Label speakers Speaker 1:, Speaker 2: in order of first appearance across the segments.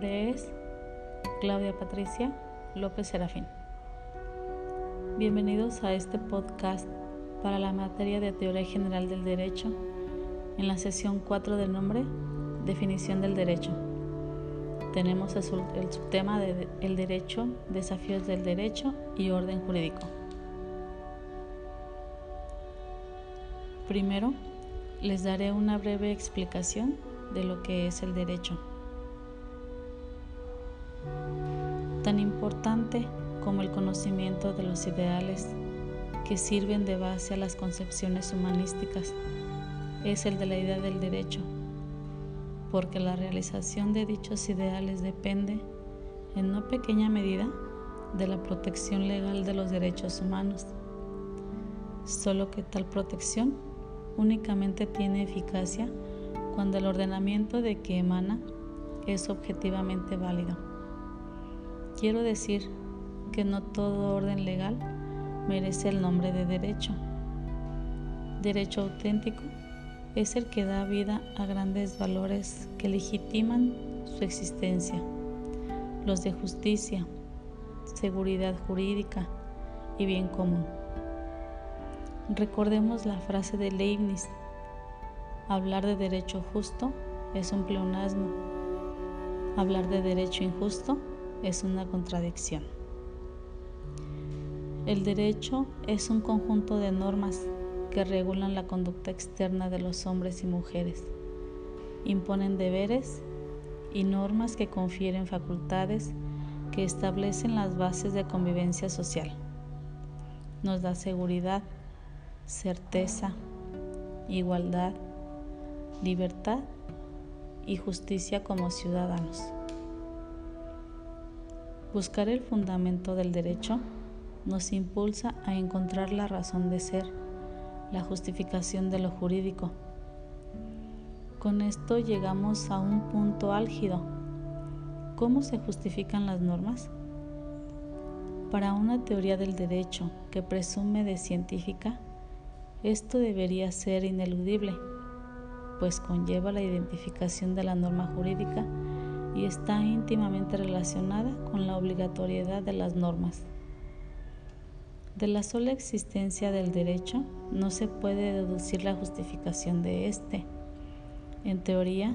Speaker 1: nombre es Claudia Patricia López Serafín. Bienvenidos a este podcast para la materia de Teoría General del Derecho en la sesión 4 del nombre Definición del Derecho. Tenemos el subtema de El Derecho, Desafíos del Derecho y Orden Jurídico. Primero, les daré una breve explicación de lo que es el derecho. Tan importante como el conocimiento de los ideales que sirven de base a las concepciones humanísticas es el de la idea del derecho, porque la realización de dichos ideales depende, en no pequeña medida, de la protección legal de los derechos humanos, solo que tal protección únicamente tiene eficacia cuando el ordenamiento de que emana es objetivamente válido. Quiero decir que no todo orden legal merece el nombre de derecho. Derecho auténtico es el que da vida a grandes valores que legitiman su existencia, los de justicia, seguridad jurídica y bien común. Recordemos la frase de Leibniz, hablar de derecho justo es un pleonasmo, hablar de derecho injusto es una contradicción. El derecho es un conjunto de normas que regulan la conducta externa de los hombres y mujeres, imponen deberes y normas que confieren facultades que establecen las bases de convivencia social. Nos da seguridad, certeza, igualdad, libertad y justicia como ciudadanos. Buscar el fundamento del derecho nos impulsa a encontrar la razón de ser, la justificación de lo jurídico. Con esto llegamos a un punto álgido. ¿Cómo se justifican las normas? Para una teoría del derecho que presume de científica, esto debería ser ineludible, pues conlleva la identificación de la norma jurídica y está íntimamente relacionada con la obligatoriedad de las normas. De la sola existencia del derecho no se puede deducir la justificación de éste. En teoría,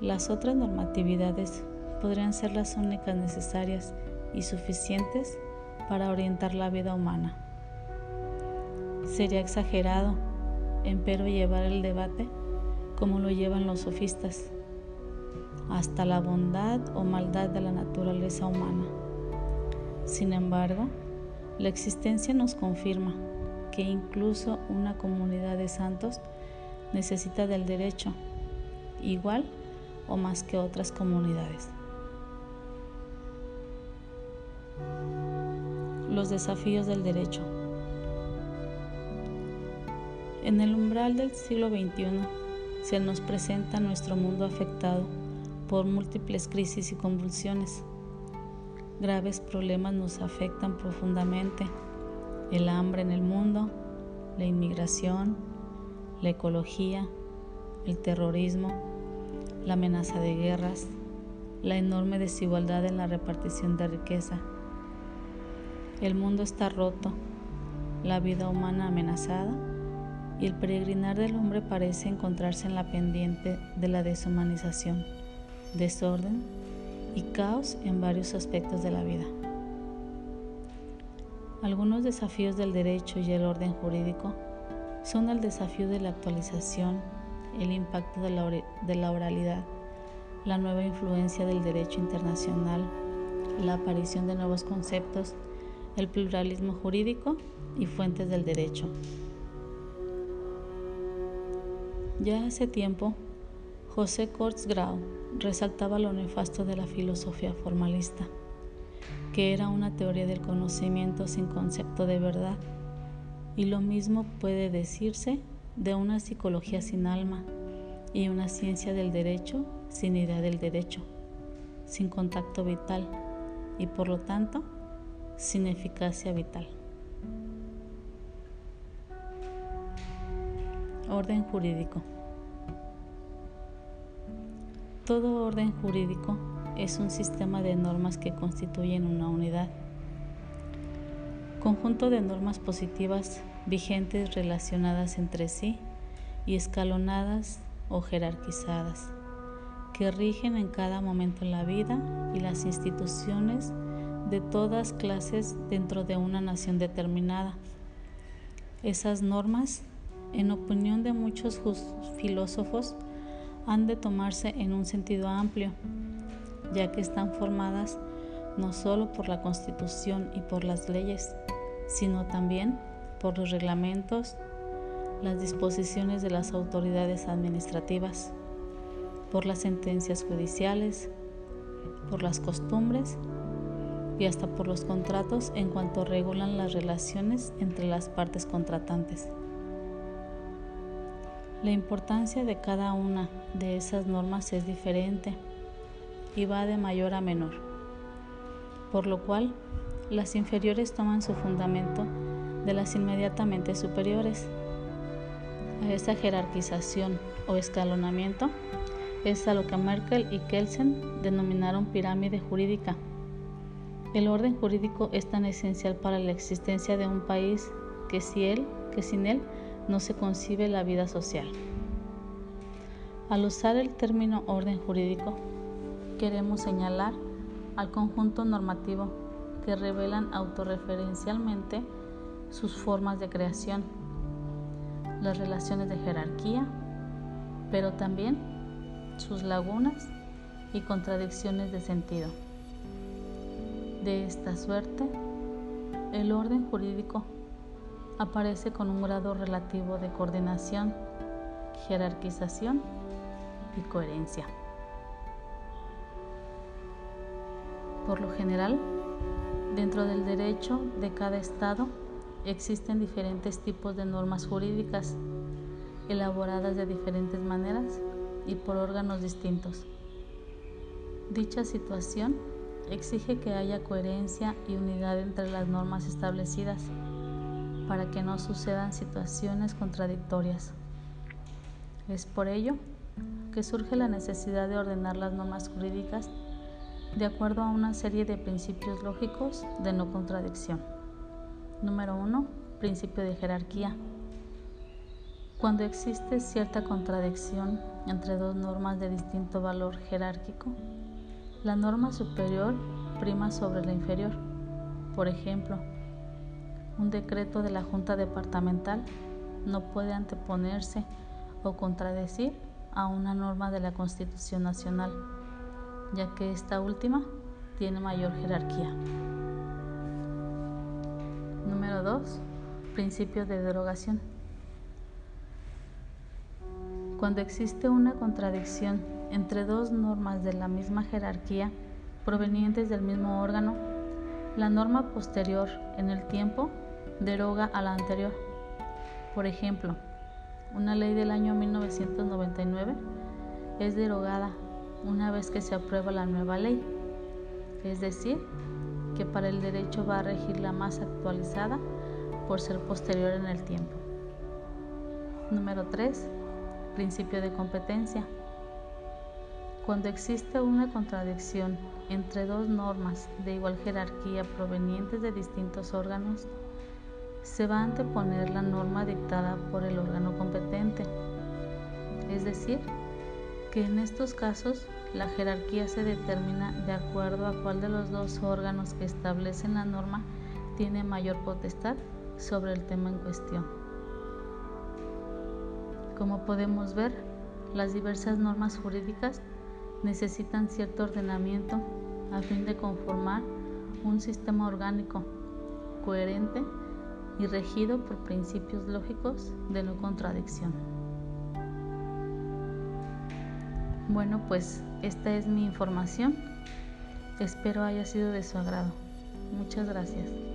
Speaker 1: las otras normatividades podrían ser las únicas necesarias y suficientes para orientar la vida humana. Sería exagerado, empero, llevar el debate como lo llevan los sofistas, hasta la bondad o maldad de la naturaleza humana. Sin embargo, la existencia nos confirma que incluso una comunidad de santos necesita del derecho, igual o más que otras comunidades. Los desafíos del derecho. En el umbral del siglo XXI se nos presenta nuestro mundo afectado por múltiples crisis y convulsiones. Graves problemas nos afectan profundamente. El hambre en el mundo, la inmigración, la ecología, el terrorismo, la amenaza de guerras, la enorme desigualdad en la repartición de riqueza. El mundo está roto, la vida humana amenazada y el peregrinar del hombre parece encontrarse en la pendiente de la deshumanización, desorden y caos en varios aspectos de la vida. Algunos desafíos del derecho y el orden jurídico son el desafío de la actualización, el impacto de la, de la oralidad, la nueva influencia del derecho internacional, la aparición de nuevos conceptos, el pluralismo jurídico y fuentes del derecho. Ya hace tiempo, José Corts Grau resaltaba lo nefasto de la filosofía formalista, que era una teoría del conocimiento sin concepto de verdad, y lo mismo puede decirse de una psicología sin alma y una ciencia del derecho sin idea del derecho, sin contacto vital y por lo tanto sin eficacia vital. Orden jurídico. Todo orden jurídico es un sistema de normas que constituyen una unidad. Conjunto de normas positivas vigentes relacionadas entre sí y escalonadas o jerarquizadas, que rigen en cada momento la vida y las instituciones de todas clases dentro de una nación determinada. Esas normas, en opinión de muchos filósofos, han de tomarse en un sentido amplio, ya que están formadas no solo por la Constitución y por las leyes, sino también por los reglamentos, las disposiciones de las autoridades administrativas, por las sentencias judiciales, por las costumbres y hasta por los contratos en cuanto regulan las relaciones entre las partes contratantes. La importancia de cada una de esas normas es diferente y va de mayor a menor, por lo cual las inferiores toman su fundamento de las inmediatamente superiores. A esa jerarquización o escalonamiento es a lo que Merkel y Kelsen denominaron pirámide jurídica. El orden jurídico es tan esencial para la existencia de un país que, si él, que sin él no se concibe la vida social. Al usar el término orden jurídico, queremos señalar al conjunto normativo que revelan autorreferencialmente sus formas de creación, las relaciones de jerarquía, pero también sus lagunas y contradicciones de sentido. De esta suerte, el orden jurídico aparece con un grado relativo de coordinación, jerarquización y coherencia. Por lo general, dentro del derecho de cada Estado existen diferentes tipos de normas jurídicas, elaboradas de diferentes maneras y por órganos distintos. Dicha situación exige que haya coherencia y unidad entre las normas establecidas para que no sucedan situaciones contradictorias. Es por ello surge la necesidad de ordenar las normas jurídicas de acuerdo a una serie de principios lógicos de no contradicción. Número 1. Principio de jerarquía. Cuando existe cierta contradicción entre dos normas de distinto valor jerárquico, la norma superior prima sobre la inferior. Por ejemplo, un decreto de la Junta Departamental no puede anteponerse o contradecir a una norma de la Constitución Nacional, ya que esta última tiene mayor jerarquía. Número 2. Principio de derogación. Cuando existe una contradicción entre dos normas de la misma jerarquía provenientes del mismo órgano, la norma posterior en el tiempo deroga a la anterior. Por ejemplo, una ley del año 1999 es derogada una vez que se aprueba la nueva ley, es decir, que para el derecho va a regir la más actualizada por ser posterior en el tiempo. Número 3. Principio de competencia. Cuando existe una contradicción entre dos normas de igual jerarquía provenientes de distintos órganos, se va a anteponer la norma dictada por el órgano competente. Es decir, que en estos casos la jerarquía se determina de acuerdo a cuál de los dos órganos que establecen la norma tiene mayor potestad sobre el tema en cuestión. Como podemos ver, las diversas normas jurídicas necesitan cierto ordenamiento a fin de conformar un sistema orgánico, coherente y regido por principios lógicos de no contradicción. Bueno, pues esta es mi información. Espero haya sido de su agrado. Muchas gracias.